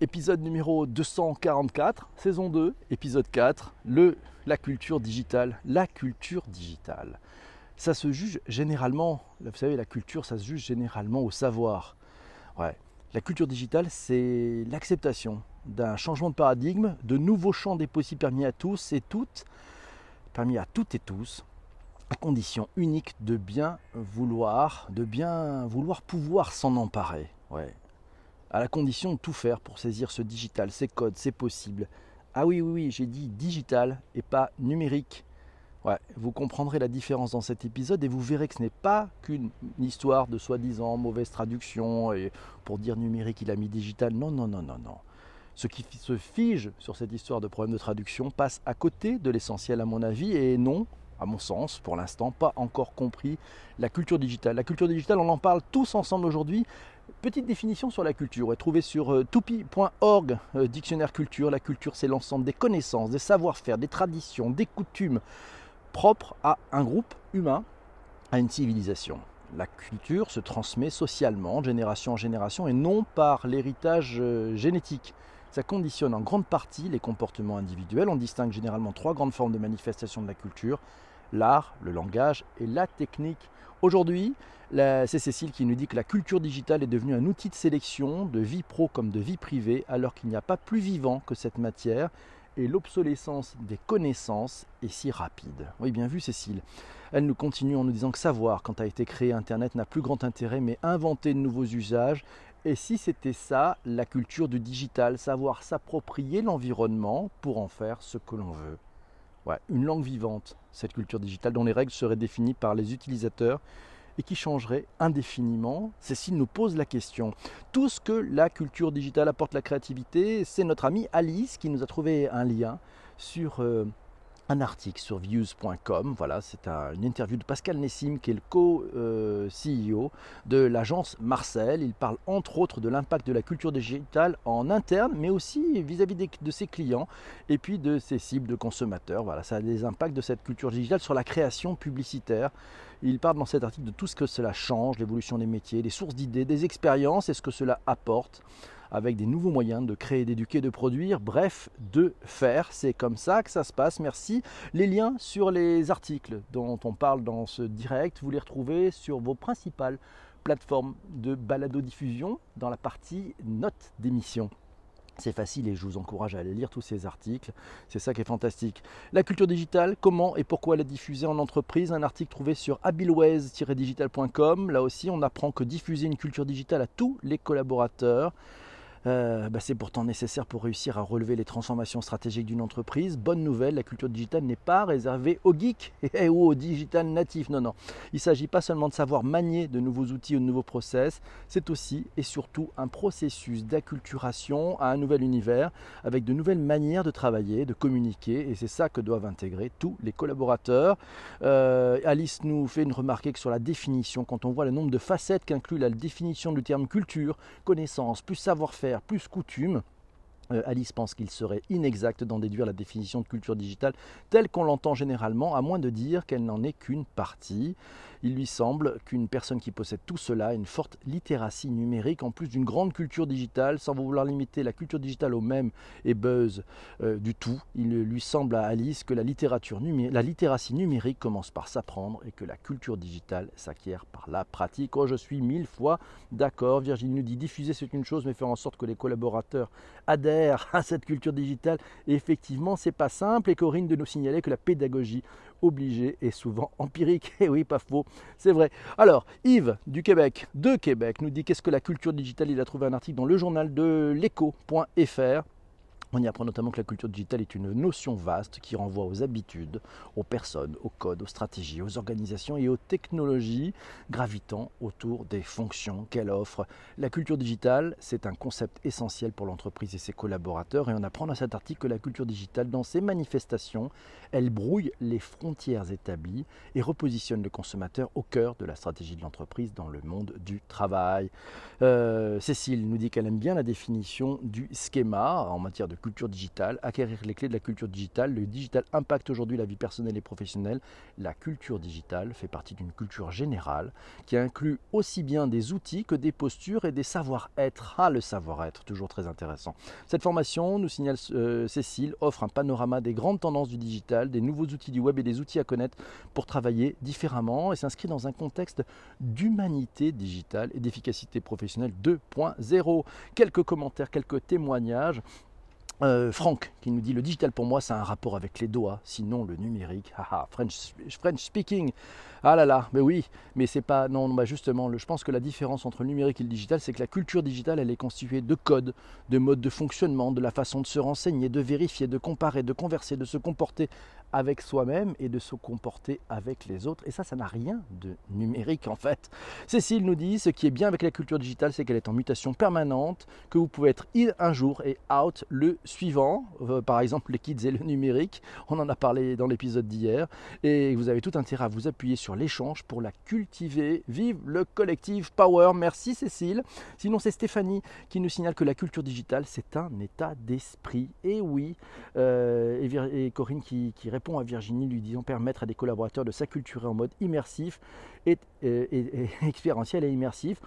épisode numéro 244, saison 2, épisode 4, le, la culture digitale. La culture digitale. Ça se juge généralement, vous savez, la culture, ça se juge généralement au savoir. Ouais. La culture digitale, c'est l'acceptation d'un changement de paradigme, de nouveaux champs des possibles permis à tous et toutes, permis à toutes et tous, à condition unique de bien vouloir, de bien vouloir pouvoir s'en emparer. Ouais. À la condition de tout faire pour saisir ce digital, ces codes, c'est possible. Ah oui, oui, oui, j'ai dit digital et pas numérique. Ouais, vous comprendrez la différence dans cet épisode et vous verrez que ce n'est pas qu'une histoire de soi-disant mauvaise traduction et pour dire numérique il a mis digital. Non, non, non, non, non. Ce qui se fige sur cette histoire de problème de traduction passe à côté de l'essentiel à mon avis et non, à mon sens, pour l'instant, pas encore compris la culture digitale. La culture digitale, on en parle tous ensemble aujourd'hui. Petite définition sur la culture, trouvée sur euh, toupi.org, euh, dictionnaire culture. La culture, c'est l'ensemble des connaissances, des savoir-faire, des traditions, des coutumes propres à un groupe humain, à une civilisation. La culture se transmet socialement, génération en génération, et non par l'héritage euh, génétique. Ça conditionne en grande partie les comportements individuels. On distingue généralement trois grandes formes de manifestation de la culture l'art, le langage et la technique. Aujourd'hui, c'est Cécile qui nous dit que la culture digitale est devenue un outil de sélection, de vie pro comme de vie privée, alors qu'il n'y a pas plus vivant que cette matière et l'obsolescence des connaissances est si rapide. Oui, bien vu Cécile. Elle nous continue en nous disant que savoir, quand a été créé Internet, n'a plus grand intérêt, mais inventer de nouveaux usages. Et si c'était ça, la culture du digital, savoir s'approprier l'environnement pour en faire ce que l'on veut une langue vivante, cette culture digitale, dont les règles seraient définies par les utilisateurs et qui changerait indéfiniment. Cécile nous pose la question. Tout ce que la culture digitale apporte la créativité, c'est notre amie Alice qui nous a trouvé un lien sur euh, un article sur views.com. Voilà, c'est une interview de Pascal Nessim, qui est le co-CEO de l'agence Marcel. Il parle entre autres de l'impact de la culture digitale en interne, mais aussi vis-à-vis de ses clients et puis de ses cibles de consommateurs. Voilà, ça a des impacts de cette culture digitale sur la création publicitaire. Il parle dans cet article de tout ce que cela change, l'évolution des métiers, des sources d'idées, des expériences et ce que cela apporte avec des nouveaux moyens de créer, d'éduquer, de produire, bref, de faire. C'est comme ça que ça se passe. Merci. Les liens sur les articles dont on parle dans ce direct, vous les retrouvez sur vos principales plateformes de balado-diffusion dans la partie notes d'émission. C'est facile et je vous encourage à aller lire tous ces articles. C'est ça qui est fantastique. La culture digitale, comment et pourquoi la diffuser en entreprise? Un article trouvé sur abilways-digital.com. Là aussi, on apprend que diffuser une culture digitale à tous les collaborateurs, euh, bah, c'est pourtant nécessaire pour réussir à relever les transformations stratégiques d'une entreprise. Bonne nouvelle, la culture digitale n'est pas réservée aux geeks et ou aux digital natifs. Non, non. Il ne s'agit pas seulement de savoir manier de nouveaux outils ou de nouveaux process, c'est aussi et surtout un processus d'acculturation à un nouvel univers avec de nouvelles manières de travailler, de communiquer et c'est ça que doivent intégrer tous les collaborateurs. Euh, Alice nous fait une remarque sur la définition, quand on voit le nombre de facettes qu'inclut la définition du terme culture, connaissance, plus savoir-faire, plus coutume. Euh, Alice pense qu'il serait inexact d'en déduire la définition de culture digitale telle qu'on l'entend généralement, à moins de dire qu'elle n'en est qu'une partie. Il lui semble qu'une personne qui possède tout cela, une forte littératie numérique, en plus d'une grande culture digitale, sans vouloir limiter la culture digitale au même et buzz euh, du tout, il lui semble à Alice que la, littératie numérique commence par s'apprendre et que la culture digitale s'acquiert par la pratique. Oh, je suis mille fois d'accord. Virginie nous dit diffuser c'est une chose, mais faire en sorte que les collaborateurs adhèrent à cette culture digitale. Et effectivement, c'est pas simple. Et Corinne de nous signaler que la pédagogie obligée est souvent empirique. Et eh oui, pas faux, c'est vrai. Alors, Yves du Québec, de Québec, nous dit qu'est-ce que la culture digitale? Il a trouvé un article dans le journal de l'écho.fr. On y apprend notamment que la culture digitale est une notion vaste qui renvoie aux habitudes, aux personnes, aux codes, aux stratégies, aux organisations et aux technologies gravitant autour des fonctions qu'elle offre. La culture digitale, c'est un concept essentiel pour l'entreprise et ses collaborateurs et on apprend dans cet article que la culture digitale, dans ses manifestations, elle brouille les frontières établies et repositionne le consommateur au cœur de la stratégie de l'entreprise dans le monde du travail. Euh, Cécile nous dit qu'elle aime bien la définition du schéma en matière de culture digitale, acquérir les clés de la culture digitale. Le digital impacte aujourd'hui la vie personnelle et professionnelle. La culture digitale fait partie d'une culture générale qui inclut aussi bien des outils que des postures et des savoir-être. Ah, le savoir-être, toujours très intéressant. Cette formation, nous signale euh, Cécile, offre un panorama des grandes tendances du digital, des nouveaux outils du web et des outils à connaître pour travailler différemment et s'inscrit dans un contexte d'humanité digitale et d'efficacité professionnelle 2.0. Quelques commentaires, quelques témoignages. Euh, Franck qui nous dit le digital pour moi c'est un rapport avec les doigts, sinon le numérique. French, French speaking. Ah là là, mais oui, mais c'est pas. Non, bah justement, je pense que la différence entre le numérique et le digital, c'est que la culture digitale, elle est constituée de codes, de modes de fonctionnement, de la façon de se renseigner, de vérifier, de comparer, de converser, de se comporter avec soi-même et de se comporter avec les autres. Et ça, ça n'a rien de numérique en fait. Cécile nous dit ce qui est bien avec la culture digitale, c'est qu'elle est en mutation permanente, que vous pouvez être in un jour et out le suivant. Euh, par exemple, les kids et le numérique. On en a parlé dans l'épisode d'hier. Et vous avez tout intérêt à vous appuyer sur l'échange pour la cultiver. Vive le collectif Power. Merci Cécile. Sinon, c'est Stéphanie qui nous signale que la culture digitale, c'est un état d'esprit. Et oui, euh, et, Corinne qui, répond à Virginie lui disant permettre à des collaborateurs de s'acculturer en mode immersif et, et expérientiel et immersif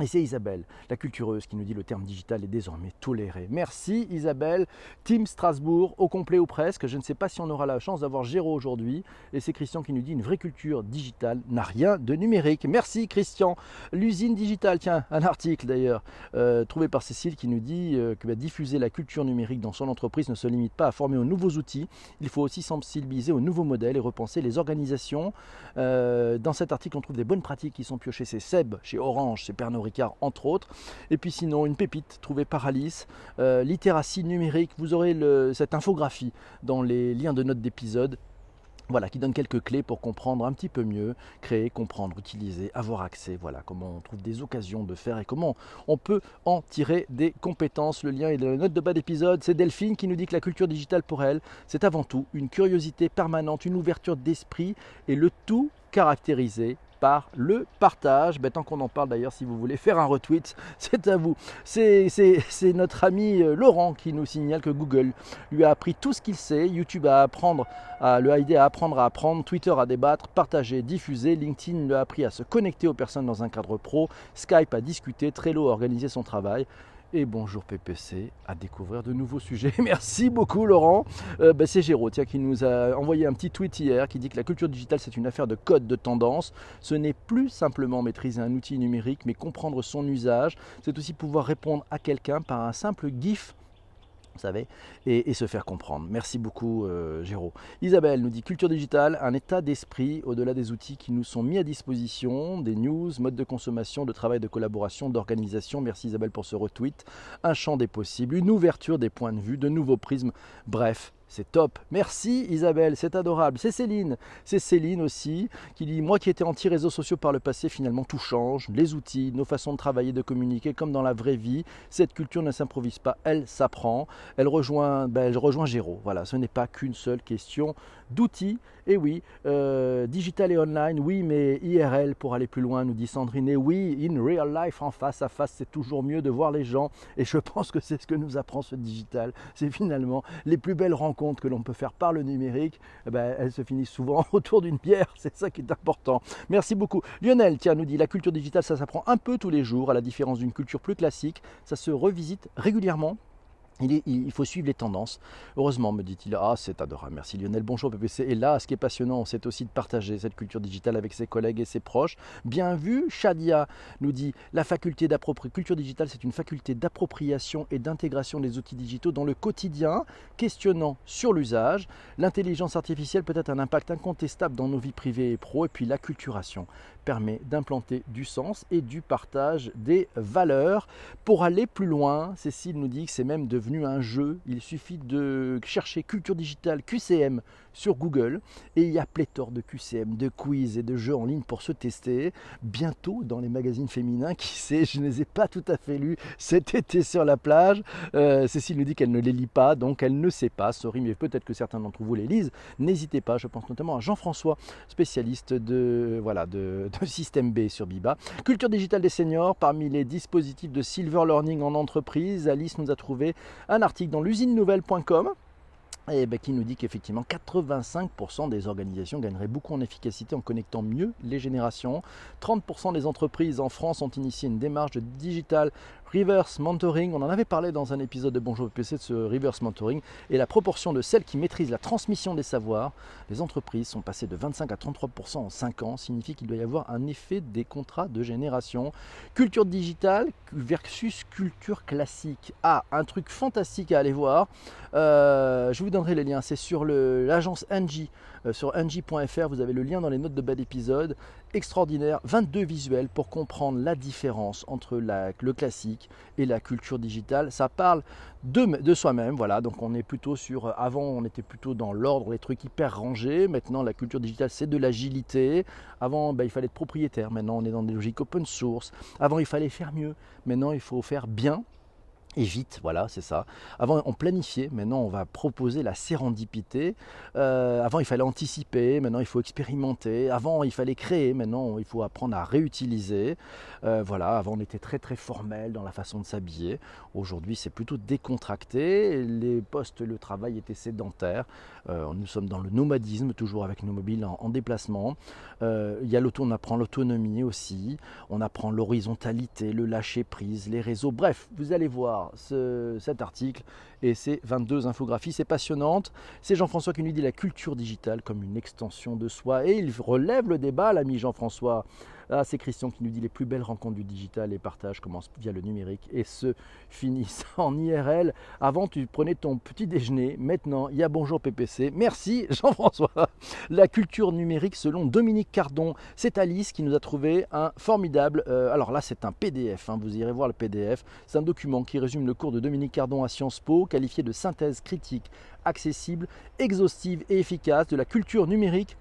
et c'est Isabelle, la cultureuse, qui nous dit le terme digital est désormais toléré. Merci Isabelle. Team Strasbourg, au complet ou presque. Je ne sais pas si on aura la chance d'avoir Géraud aujourd'hui. Et c'est Christian qui nous dit une vraie culture digitale n'a rien de numérique. Merci Christian. L'usine digitale, tiens, un article d'ailleurs, euh, trouvé par Cécile qui nous dit euh, que bah, diffuser la culture numérique dans son entreprise ne se limite pas à former aux nouveaux outils. Il faut aussi sensibiliser aux nouveaux modèles et repenser les organisations. Euh, dans cet article, on trouve des bonnes pratiques qui sont piochées. C'est Seb chez Orange, c'est Pernod Ricard entre autres. Et puis sinon, une pépite trouvée par Alice, euh, littératie numérique. Vous aurez cette infographie dans les liens de notes d'épisode. Voilà, qui donne quelques clés pour comprendre un petit peu mieux, créer, comprendre, utiliser, avoir accès. Voilà, comment on trouve des occasions de faire et comment on peut en tirer des compétences. Le lien est dans la note de bas d'épisode. C'est Delphine qui nous dit que la culture digitale pour elle, c'est avant tout une curiosité permanente, une ouverture d'esprit et le tout caractérisé le partage. Ben, tant qu'on en parle d'ailleurs, si vous voulez faire un retweet, c'est à vous. C'est notre ami euh, Laurent qui nous signale que Google lui a appris tout ce qu'il sait, YouTube à apprendre, à, le aider à apprendre à apprendre, Twitter à débattre, partager, diffuser, LinkedIn lui a appris à se connecter aux personnes dans un cadre pro, Skype à discuter, Trello à organiser son travail et bonjour PPC à découvrir de nouveaux sujets. Merci beaucoup Laurent. Euh, bah, c'est Géraud qui nous a envoyé un petit tweet hier qui dit que la culture digitale c'est une affaire de code de tendance. Ce n'est plus simplement maîtriser un outil numérique mais comprendre son usage. C'est aussi pouvoir répondre à quelqu'un par un simple GIF vous savez, et, se faire comprendre. Merci beaucoup, euh, Géraud. Isabelle nous dit culture digitale, un état d'esprit au-delà des outils qui nous sont mis à disposition, des news, modes de consommation, de travail, de collaboration, d'organisation. Merci Isabelle pour ce retweet. Un champ des possibles, une ouverture des points de vue, de nouveaux prismes. Bref, c'est top. Merci Isabelle, c'est adorable. C'est Céline. C'est Céline aussi qui dit Moi qui étais anti-réseaux sociaux par le passé, finalement tout change. Les outils, nos façons de travailler, de communiquer, comme dans la vraie vie. Cette culture ne s'improvise pas, elle s'apprend. Elle rejoint, ben, elle rejoint Géraud. Voilà, ce n'est pas qu'une seule question d'outils. Et oui, euh, digital et online, oui, mais IRL pour aller plus loin, nous dit Sandrine. Et oui, in real life, en face à face, c'est toujours mieux de voir les gens. Et je pense que c'est ce que nous apprend ce digital. C'est finalement les plus belles rencontres que l'on peut faire par le numérique. Eh ben, elles se finissent souvent autour d'une bière. C'est ça qui est important. Merci beaucoup. Lionel, tiens, nous dit la culture digitale, ça s'apprend un peu tous les jours, à la différence d'une culture plus classique. Ça se revisite régulièrement? Il, faut suivre les tendances. Heureusement, me dit-il. Ah, c'est adorable. Merci Lionel. Bonjour PPC. Et là, ce qui est passionnant, c'est aussi de partager cette culture digitale avec ses collègues et ses proches. Bien vu, Shadia nous dit la faculté d'appropriation. Culture digitale, c'est une faculté d'appropriation et d'intégration des outils digitaux dans le quotidien, questionnant sur l'usage. L'intelligence artificielle peut être un impact incontestable dans nos vies privées et pro. Et puis l'acculturation permet d'implanter du sens et du partage des valeurs. Pour aller plus loin, Cécile nous dit que c'est même devenu un jeu. Il suffit de chercher culture digitale QCM sur Google et il y a pléthore de QCM, de quiz et de jeux en ligne pour se tester. Bientôt dans les magazines féminins, qui sait, je ne les ai pas tout à fait lus cet été sur la plage. Euh, Cécile nous dit qu'elle ne les lit pas, donc elle ne sait pas. Sorry, mais peut-être que certains d'entre vous les lisent. N'hésitez pas, je pense notamment à Jean-François, spécialiste de, voilà, de, de système B sur Biba. Culture digitale des seniors, parmi les dispositifs de Silver Learning en entreprise, Alice nous a trouvé un article dans l'usine nouvelle.com et ben, qui nous dit qu'effectivement 85% des organisations gagneraient beaucoup en efficacité en connectant mieux les générations. 30% des entreprises en France ont initié une démarche de digital reverse mentoring. On en avait parlé dans un épisode de Bonjour PC de ce reverse mentoring et la proportion de celles qui maîtrisent la transmission des savoirs. Les entreprises sont passées de 25 à 33% en 5 ans, signifie qu'il doit y avoir un effet des contrats de génération. Culture digitale versus culture classique. Ah, un truc fantastique à aller voir. Euh, je vous donnerai les liens. C'est sur l'agence Angie. Euh, sur ng.fr, vous avez le lien dans les notes de bas d'épisode. Extraordinaire, 22 visuels pour comprendre la différence entre le classique et la culture digitale. Ça parle de, soi-même, voilà. Donc on est plutôt sur. Avant, on était plutôt dans l'ordre, les trucs hyper rangés. Maintenant, la culture digitale, c'est de l'agilité. Avant, ben, il fallait être propriétaire. Maintenant, on est dans des logiques open source. Avant, il fallait faire mieux. Maintenant, il faut faire bien et vite, voilà, c'est ça. Avant, on planifiait, maintenant, on va proposer la sérendipité. Euh, avant, il fallait anticiper, maintenant, il faut expérimenter. Avant, il fallait créer, maintenant, il faut apprendre à réutiliser. Euh, voilà, avant, on était très, très formel dans la façon de s'habiller. Aujourd'hui, c'est plutôt décontracté. Les postes, le travail était sédentaire. Euh, nous sommes dans le nomadisme, toujours avec nos mobiles en, déplacement. il y a l'auto, on apprend l'autonomie aussi. On apprend l'horizontalité, le lâcher-prise, les réseaux. Bref, vous allez voir cet article et ces 22 infographies. C'est passionnante. C'est Jean-François qui nous dit la culture digitale comme une extension de soi. Et il relève le débat, l'ami Jean-François. Ah, c'est Christian qui nous dit les plus belles rencontres du digital et partage commencent via le numérique et se finissent en IRL. Avant, tu prenais ton petit déjeuner. Maintenant, il y a Bonjour PPC. Merci Jean-François. La culture numérique selon Dominique Cardon. C'est Alice qui nous a trouvé un formidable. Euh, alors là, c'est un PDF. Hein, vous irez voir le PDF. C'est un document qui résume le cours de Dominique Cardon à Sciences Po, qualifié de synthèse critique, accessible, exhaustive et efficace de la culture numérique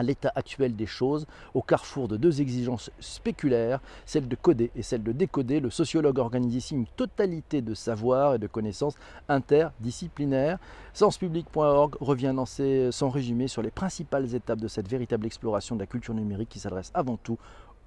à l'état actuel des choses, au carrefour de deux exigences spéculaires, celle de coder et celle de décoder, le sociologue organise ici une totalité de savoirs et de connaissances interdisciplinaires. Senspublic.org revient dans son résumé sur les principales étapes de cette véritable exploration de la culture numérique qui s'adresse avant tout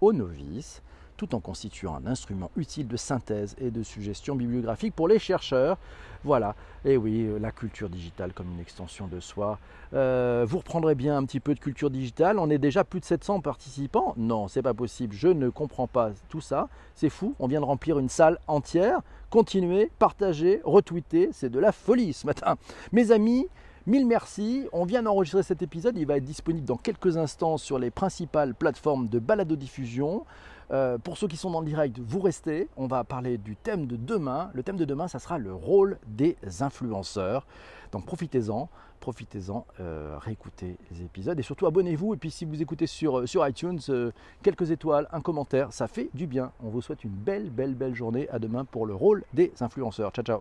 aux novices tout en constituant un instrument utile de synthèse et de suggestion bibliographique pour les chercheurs. Voilà, et oui, euh, la culture digitale comme une extension de soi. Euh, vous reprendrez bien un petit peu de culture digitale. On est déjà plus de 700 participants. Non, c'est pas possible. Je ne comprends pas tout ça. C'est fou. On vient de remplir une salle entière. Continuez, partagez, retweetez. C'est de la folie ce matin. Mes amis, Mille merci, on vient d'enregistrer cet épisode, il va être disponible dans quelques instants sur les principales plateformes de balado-diffusion. Euh, pour ceux qui sont dans le direct, vous restez, on va parler du thème de demain. Le thème de demain, ça sera le rôle des influenceurs. Donc profitez-en, profitez-en, euh, réécoutez les épisodes et surtout abonnez-vous. Et puis si vous écoutez sur, euh, sur iTunes, quelques étoiles, un commentaire, ça fait du bien. On vous souhaite une belle, belle, belle journée. À demain pour le rôle des influenceurs. Ciao, ciao.